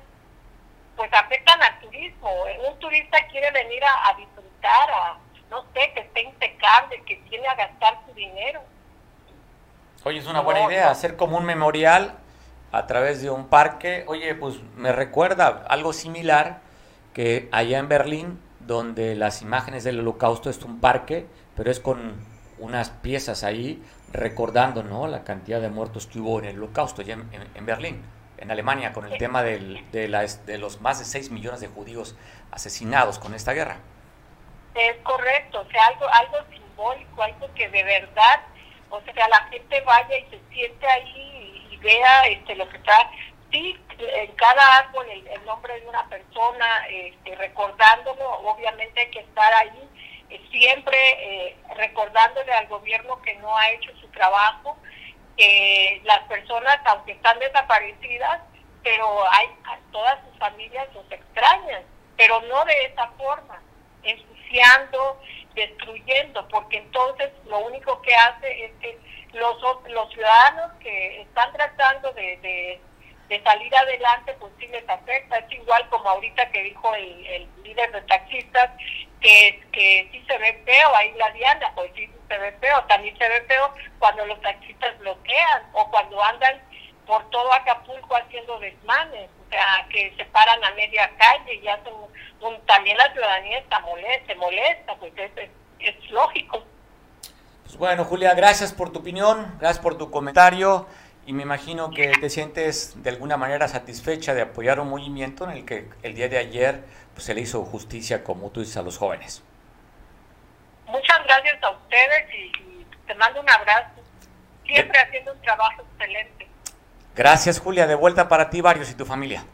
pues afectan al turismo. Un turista quiere venir a, disfrutar, a, no sé, que esté impecable, que tiene a gastar su dinero. Oye, es una buena idea, hacer como un memorial a través de un parque. Oye, pues me recuerda algo similar que allá en Berlín, donde las imágenes del holocausto es un parque, pero es con unas piezas ahí recordando ¿no? la cantidad de muertos que hubo en el holocausto allá en Berlín en Alemania con el tema del, de, la, de los más de 6 millones de judíos asesinados con esta guerra. Es correcto, o sea, algo, algo simbólico, algo que de verdad, o sea, la gente vaya y se siente ahí vea este, lo que está, sí, en cada árbol el, nombre de una persona, este, recordándolo, obviamente hay que estar ahí eh, siempre eh, recordándole al gobierno que no ha hecho su trabajo, que las personas, aunque están desaparecidas, pero hay todas sus familias los extrañan, pero no de esa forma. ensuciando, destruyendo, porque entonces lo único que hace es que los, los ciudadanos que están tratando de, de, salir adelante, pues sí les afecta. Es igual como ahorita que dijo el, el líder de taxistas, que, que sí se ve feo ahí la Diana, pues sí se ve feo. También se ve feo cuando los taxistas bloquean o cuando andan por todo Acapulco haciendo desmanes, o sea, que se paran a media calle y hacen un, también la ciudadanía está molesta, se molesta, pues es, es, lógico. Pues bueno, Julia, gracias por tu opinión, gracias por tu comentario y me imagino que te sientes de alguna manera satisfecha de apoyar un movimiento en el que el día de ayer pues, se le hizo justicia, como tú dices, a los jóvenes. Muchas gracias a ustedes y, y te mando un abrazo, siempre haciendo un trabajo excelente. Gracias, Julia. De vuelta para ti, Varios y tu familia.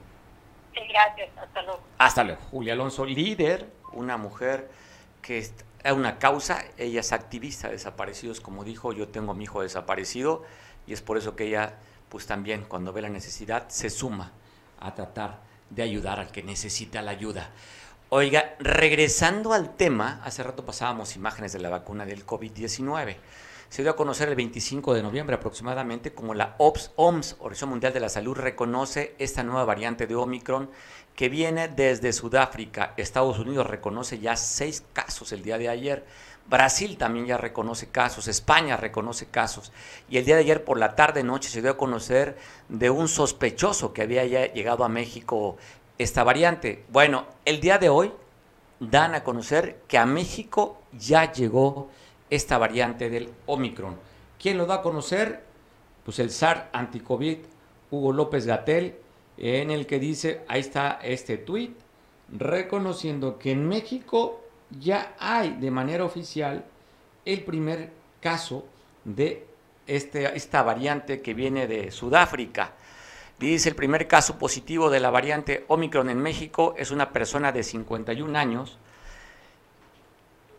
Sí, gracias. Hasta luego. Hasta luego. Julia Alonso, líder, una mujer que es una causa. Ella es activista de desaparecidos, como dijo, yo tengo a mi hijo desaparecido y es por eso que ella, pues también, cuando ve la necesidad, se suma a tratar de ayudar al que necesita la ayuda. Oiga, regresando al tema, hace rato pasábamos imágenes de la vacuna del COVID-19 se dio a conocer el 25 de noviembre aproximadamente como la OPS, OMS, Organización Mundial de la Salud, reconoce esta nueva variante de Omicron que viene desde Sudáfrica. Estados Unidos reconoce ya seis casos el día de ayer. Brasil también ya reconoce casos, España reconoce casos. Y el día de ayer por la tarde noche se dio a conocer de un sospechoso que había ya llegado a México esta variante. Bueno, el día de hoy dan a conocer que a México ya llegó esta variante del Omicron. ¿Quién lo da a conocer? Pues el SAR anticovid Hugo López Gatel, en el que dice, ahí está este tuit, reconociendo que en México ya hay de manera oficial el primer caso de este, esta variante que viene de Sudáfrica. Dice el primer caso positivo de la variante Omicron en México es una persona de 51 años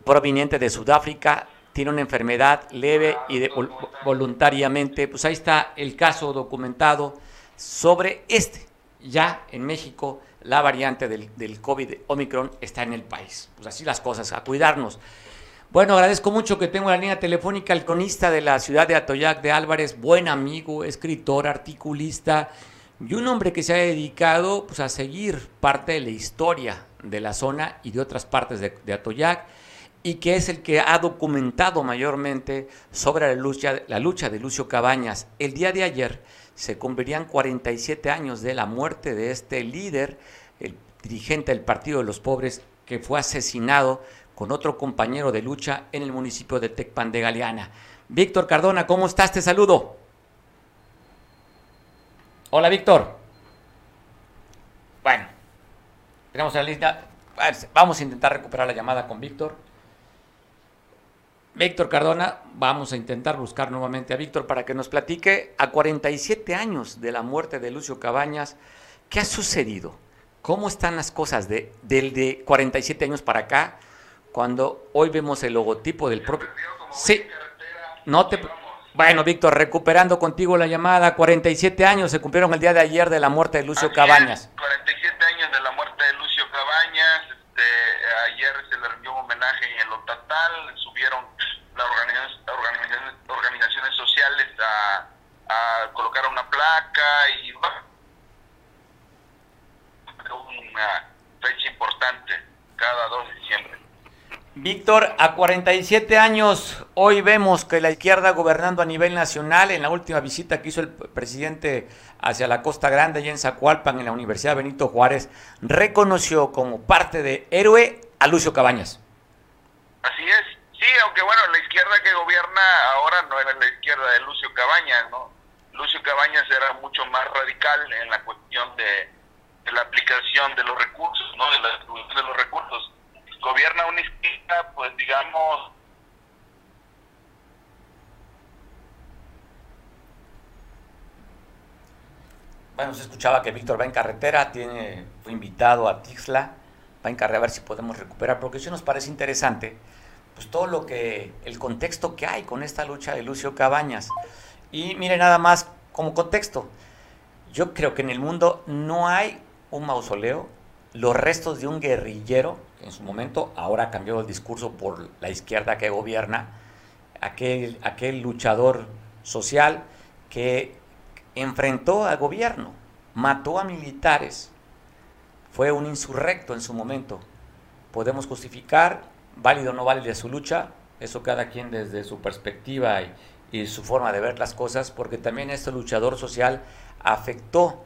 proveniente de Sudáfrica tiene una enfermedad leve y de, voluntariamente, pues ahí está el caso documentado sobre este. Ya en México la variante del, del COVID Omicron está en el país. Pues así las cosas, a cuidarnos. Bueno, agradezco mucho que tengo la línea telefónica al cronista de la ciudad de Atoyac de Álvarez, buen amigo, escritor, articulista y un hombre que se ha dedicado pues, a seguir parte de la historia de la zona y de otras partes de, de Atoyac y que es el que ha documentado mayormente sobre la lucha, la lucha de Lucio Cabañas. El día de ayer se cumplirían 47 años de la muerte de este líder, el dirigente del Partido de los Pobres, que fue asesinado con otro compañero de lucha en el municipio de Tecpan de Galeana. Víctor Cardona, ¿cómo estás? Te saludo. Hola, Víctor. Bueno, tenemos la lista. Vamos a intentar recuperar la llamada con Víctor. Víctor Cardona, vamos a intentar buscar nuevamente a Víctor para que nos platique a 47 años de la muerte de Lucio Cabañas, ¿qué ha sucedido? ¿Cómo están las cosas de, del de 47 años para acá, cuando hoy vemos el logotipo del propio... Sí, no te... Bueno, Víctor, recuperando contigo la llamada, 47 años se cumplieron el día de ayer de la muerte de Lucio Cabañas. 47 años de la muerte de Lucio Cabañas, este, ayer se le rindió un homenaje en el Otatal, subieron las organizaciones, organizaciones, sociales a, a, placa y una fecha importante cada 2 de diciembre. Víctor, a 47 años, hoy vemos que la izquierda gobernando a nivel nacional, en la última visita que hizo el presidente hacia la Costa Grande y en Zacualpan, en la Universidad Benito Juárez, reconoció como parte de héroe a Lucio Cabañas. Así es, Sí, aunque bueno, la izquierda que gobierna ahora no era la izquierda de Lucio Cabañas, ¿no? Lucio Cabañas era mucho más radical en la cuestión de, la aplicación de los recursos, ¿no? De la distribución de los recursos. Gobierna una izquierda, pues digamos, Bueno, se escuchaba que Víctor va en carretera, tiene, fue invitado a Tixla, va en carretera a ver si podemos recuperar, porque eso nos parece interesante pues todo lo que, el contexto que hay con esta lucha de Lucio Cabañas. Y mire nada más como contexto, yo creo que en el mundo no hay un mausoleo. Los restos de un guerrillero, en su momento ahora ha cambiado el discurso por la izquierda que gobierna, aquel, aquel luchador social que enfrentó al gobierno, mató a militares, fue un insurrecto en su momento. Podemos justificar, válido o no válido su lucha, eso cada quien desde su perspectiva y, y su forma de ver las cosas, porque también este luchador social afectó,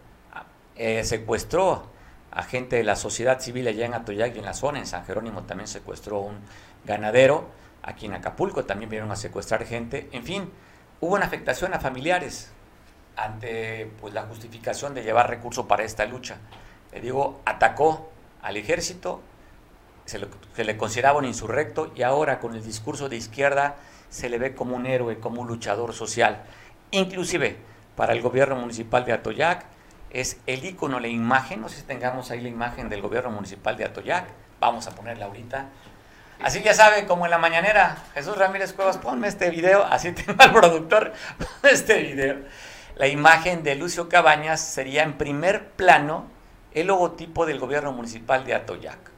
eh, secuestró a gente de la sociedad civil allá en Atoyac y en la zona, en San Jerónimo también secuestró un ganadero, aquí en Acapulco también vinieron a secuestrar gente, en fin, hubo una afectación a familiares ante pues, la justificación de llevar recursos para esta lucha. Le digo, atacó al ejército, se se le consideraba un insurrecto y ahora con el discurso de izquierda se le ve como un héroe, como un luchador social. Inclusive para el gobierno municipal de Atoyac es el icono, la imagen, no sé si tengamos ahí la imagen del gobierno municipal de Atoyac, vamos a ponerla ahorita. Así ya sabe, como en la mañanera, Jesús Ramírez Cuevas, ponme este video, así tengo al productor, este video. La imagen de Lucio Cabañas sería en primer plano el logotipo del gobierno municipal de Atoyac.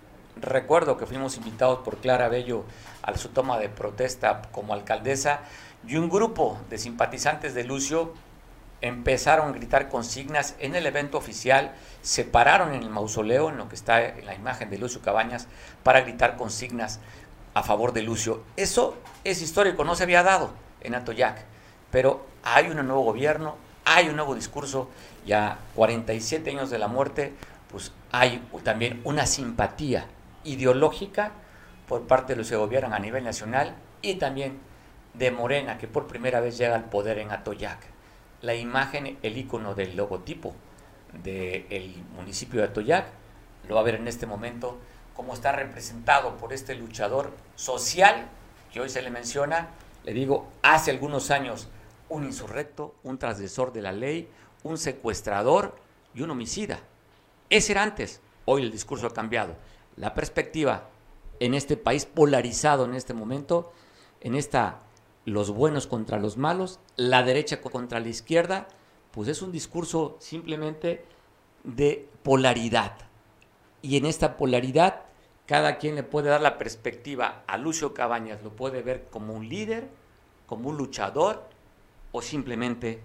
Recuerdo que fuimos invitados por Clara Bello a su toma de protesta como alcaldesa y un grupo de simpatizantes de Lucio empezaron a gritar consignas en el evento oficial, se pararon en el mausoleo, en lo que está en la imagen de Lucio Cabañas, para gritar consignas a favor de Lucio. Eso es histórico, no se había dado en Atoyac, pero hay un nuevo gobierno, hay un nuevo discurso, ya 47 años de la muerte, pues hay también una simpatía ideológica por parte de los que gobiernan a nivel nacional y también de Morena, que por primera vez llega al poder en Atoyac la imagen, el icono del logotipo del municipio de Atoyac, lo va a ver en este momento, cómo está representado por este luchador social que hoy se le menciona, le digo, hace algunos años, un insurrecto, un transgresor de la ley, un secuestrador y un homicida. Ese era antes, hoy el discurso ha cambiado. La perspectiva en este país polarizado en este momento, en esta los buenos contra los malos, la derecha contra la izquierda, pues es un discurso simplemente de polaridad. Y en esta polaridad, cada quien le puede dar la perspectiva a Lucio Cabañas, lo puede ver como un líder, como un luchador o simplemente,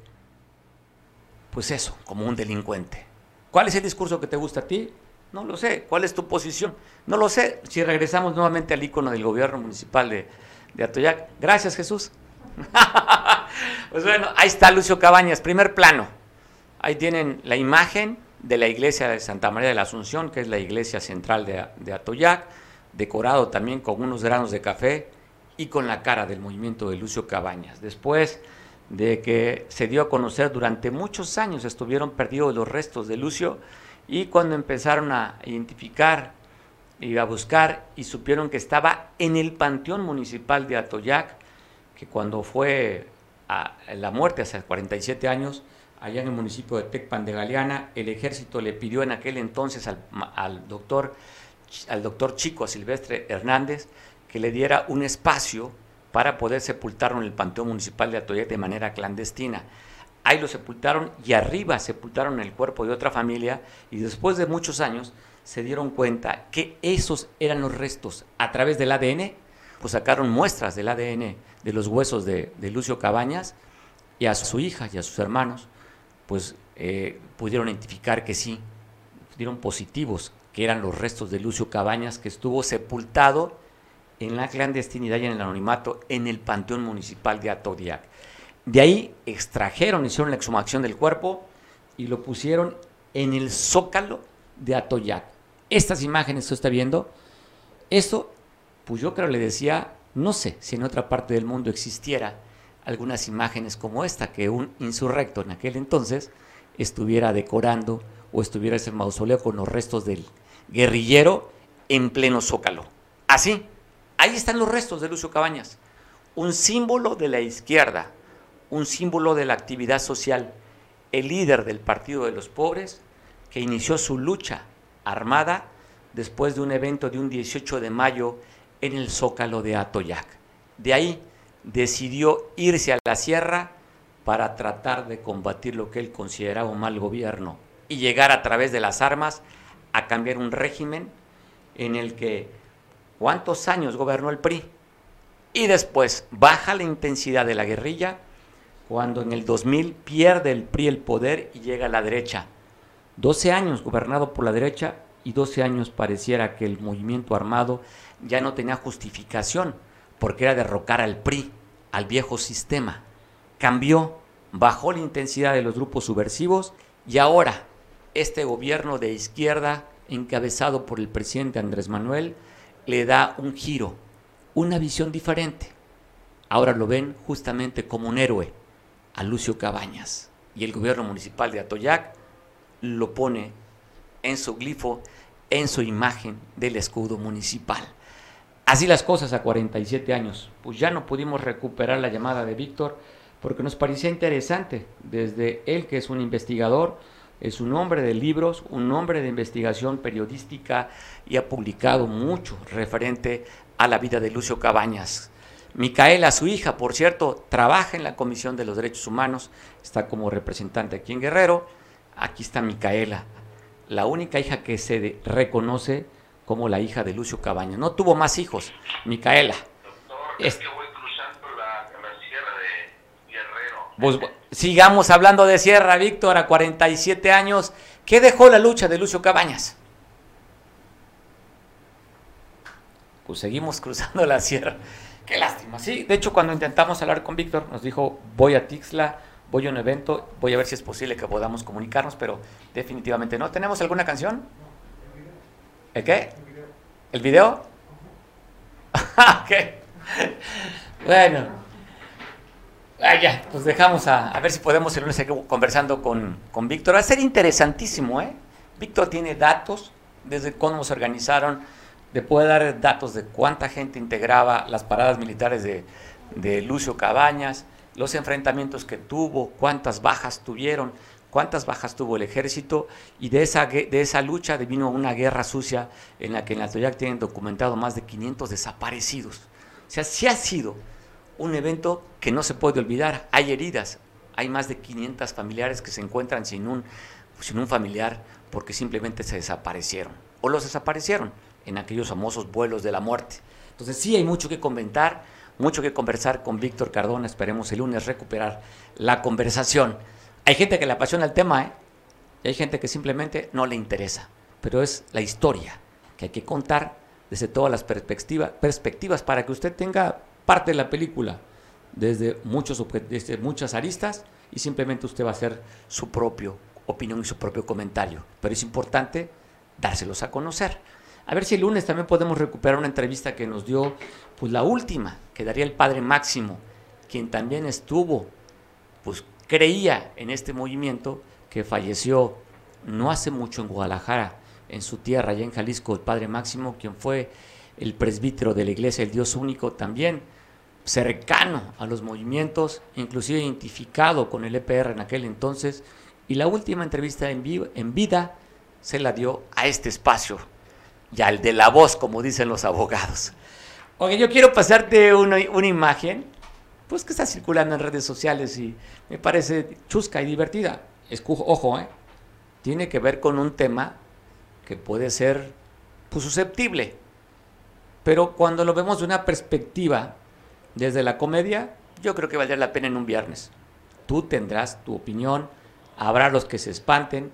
pues eso, como un delincuente. ¿Cuál es el discurso que te gusta a ti? No lo sé. ¿Cuál es tu posición? No lo sé. Si regresamos nuevamente al icono del gobierno municipal de, de Atoyac. Gracias, Jesús. pues bueno, ahí está Lucio Cabañas, primer plano. Ahí tienen la imagen de la iglesia de Santa María de la Asunción, que es la iglesia central de, de Atoyac, decorado también con unos granos de café y con la cara del movimiento de Lucio Cabañas. Después de que se dio a conocer durante muchos años, estuvieron perdidos los restos de Lucio y cuando empezaron a identificar y a buscar y supieron que estaba en el panteón municipal de Atoyac, que cuando fue a la muerte hace 47 años, allá en el municipio de Tecpan de Galeana, el ejército le pidió en aquel entonces al, al doctor al doctor Chico Silvestre Hernández que le diera un espacio para poder sepultarlo en el Panteón Municipal de Atoyac de manera clandestina. Ahí lo sepultaron y arriba sepultaron el cuerpo de otra familia y después de muchos años se dieron cuenta que esos eran los restos a través del ADN, pues sacaron muestras del ADN de los huesos de, Lucio Cabañas y a su hija y a sus hermanos, pues eh, pudieron identificar que sí, dieron positivos, que eran los restos de Lucio Cabañas, que estuvo sepultado en la clandestinidad y en el anonimato en el Panteón Municipal de Atodiac. De ahí extrajeron, hicieron la exhumación del cuerpo y lo pusieron en el zócalo de Atoyac estas imágenes que usted está viendo, esto, pues yo creo le decía, no sé si en otra parte del mundo existiera algunas imágenes como esta, que un insurrecto en aquel entonces estuviera decorando o estuviera ese mausoleo con los restos del guerrillero en pleno zócalo. Así, ahí están los restos de Lucio Cabañas, un símbolo de la izquierda, un símbolo de la actividad social, el líder del Partido de los Pobres, que inició su lucha armada después de un evento de un 18 de mayo en el Zócalo de Atoyac. De ahí decidió irse a la sierra para tratar de combatir lo que él consideraba un mal gobierno y llegar a través de las armas a cambiar un régimen en el que cuántos años gobernó el PRI y después baja la intensidad de la guerrilla cuando en el 2000 pierde el PRI el poder y llega a la derecha. 12 años gobernado por la derecha y 12 años pareciera que el movimiento armado ya no tenía justificación porque era derrocar al PRI, al viejo sistema. Cambió, bajó la intensidad de los grupos subversivos y ahora este gobierno de izquierda encabezado por el presidente Andrés Manuel le da un giro, una visión diferente. Ahora lo ven justamente como un héroe a Lucio Cabañas y el gobierno municipal de Atoyac lo pone en su glifo, en su imagen del escudo municipal. Así las cosas a 47 años. Pues ya no pudimos recuperar la llamada de Víctor porque nos parecía interesante, desde él que es un investigador, es un hombre de libros, un hombre de investigación periodística y ha publicado mucho referente a la vida de Lucio Cabañas. Micaela, su hija, por cierto, trabaja en la Comisión de los Derechos Humanos, está como representante aquí en Guerrero. Aquí está Micaela, la única hija que se reconoce como la hija de Lucio Cabañas. No tuvo más hijos, Micaela. Es, pues, sigamos hablando de Sierra, Víctor, a 47 años. ¿Qué dejó la lucha de Lucio Cabañas? Pues seguimos cruzando la sierra. Qué lástima. Sí, de hecho, cuando intentamos hablar con Víctor, nos dijo: Voy a Tixla, voy a un evento, voy a ver si es posible que podamos comunicarnos, pero definitivamente no. ¿Tenemos alguna canción? ¿El qué? ¿El video? ¿Qué? Bueno. Ah, pues dejamos a, ver si podemos el lunes conversando con, con Víctor. Va a ser interesantísimo, ¿eh? Víctor tiene datos desde cómo se organizaron, le puede dar datos de cuánta gente integraba las paradas militares de, Lucio Cabañas, los enfrentamientos que tuvo, cuántas bajas tuvieron, cuántas bajas tuvo el ejército y de esa, de esa lucha vino una guerra sucia en la que en la Toyac tienen documentado más de 500 desaparecidos. O sea, sí ha sido un evento que no se puede olvidar. Hay heridas, hay más de 500 familiares que se encuentran sin un, sin un familiar porque simplemente se desaparecieron. O los desaparecieron en aquellos famosos vuelos de la muerte. Entonces sí hay mucho que comentar, mucho que conversar con Víctor Cardona. Esperemos el lunes recuperar la conversación. Hay gente que le apasiona el tema, ¿eh? Y hay gente que simplemente no le interesa. Pero es la historia que hay que contar desde todas las perspectivas, perspectivas para que usted tenga parte de la película desde, muchos, desde muchas aristas y simplemente usted va a hacer su propia opinión y su propio comentario. Pero es importante dárselos a conocer. A ver si el lunes también podemos recuperar una entrevista que nos dio, pues la última, que daría el padre Máximo, quien también estuvo, pues creía en este movimiento, que falleció no hace mucho en Guadalajara, en su tierra, allá en Jalisco, el padre Máximo, quien fue el presbítero de la iglesia, el Dios único también, cercano a los movimientos, inclusive identificado con el EPR en aquel entonces, y la última entrevista en, vivo, en vida se la dio a este espacio, ya el de la voz, como dicen los abogados. Oye, yo quiero pasarte una, una imagen, pues que está circulando en redes sociales y me parece chusca y divertida. Escujo, ojo, ¿eh? tiene que ver con un tema que puede ser pues, susceptible, pero cuando lo vemos de una perspectiva desde la comedia, yo creo que valdría la pena en un viernes. Tú tendrás tu opinión, habrá los que se espanten,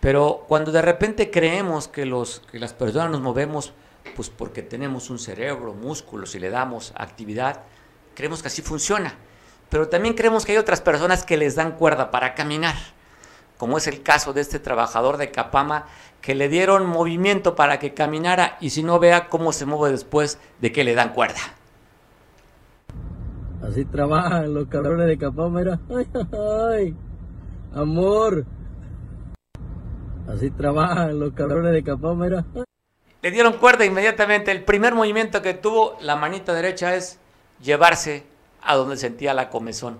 pero cuando de repente creemos que, los, que las personas nos movemos pues porque tenemos un cerebro, músculos y le damos actividad, creemos que así funciona. Pero también creemos que hay otras personas que les dan cuerda para caminar, como es el caso de este trabajador de Capama que le dieron movimiento para que caminara y si no vea cómo se mueve después de que le dan cuerda. Así trabajan los cabrones de Capama, mira. Ay, ay, amor. Así trabajan los cabrones de Capama, mira. Le dieron cuerda inmediatamente. El primer movimiento que tuvo la manita derecha es llevarse a donde sentía la comezón.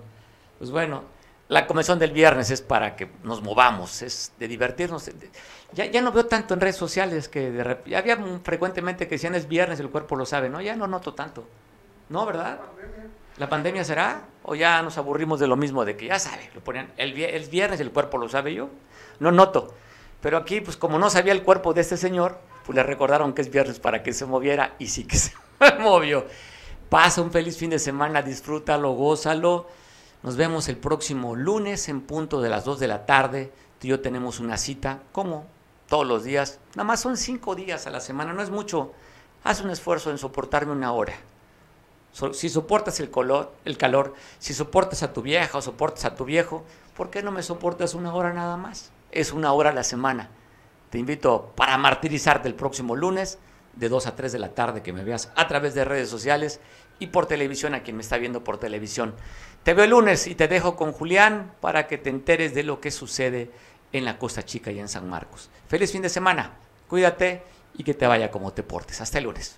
Pues bueno, la comezón del viernes es para que nos movamos, es de divertirnos. Ya, ya no veo tanto en redes sociales que de ya había frecuentemente que decían es viernes, el cuerpo lo sabe, ¿no? Ya no noto tanto. ¿No, verdad? ¿La pandemia será? ¿O ya nos aburrimos de lo mismo, de que ya sabe, lo ponían el, el viernes el cuerpo lo sabe yo? No noto. Pero aquí, pues como no sabía el cuerpo de este señor, pues le recordaron que es viernes para que se moviera y sí que se movió. Pasa un feliz fin de semana, disfrútalo, gózalo. Nos vemos el próximo lunes en punto de las 2 de la tarde. Tú y yo tenemos una cita, como todos los días. Nada más son cinco días a la semana, no es mucho. Haz un esfuerzo en soportarme una hora. Si soportas el, color, el calor, si soportas a tu vieja o soportas a tu viejo, ¿por qué no me soportas una hora nada más? Es una hora a la semana. Te invito para martirizarte el próximo lunes de 2 a 3 de la tarde que me veas a través de redes sociales y por televisión a quien me está viendo por televisión. Te veo el lunes y te dejo con Julián para que te enteres de lo que sucede en la Costa Chica y en San Marcos. Feliz fin de semana, cuídate y que te vaya como te portes. Hasta el lunes.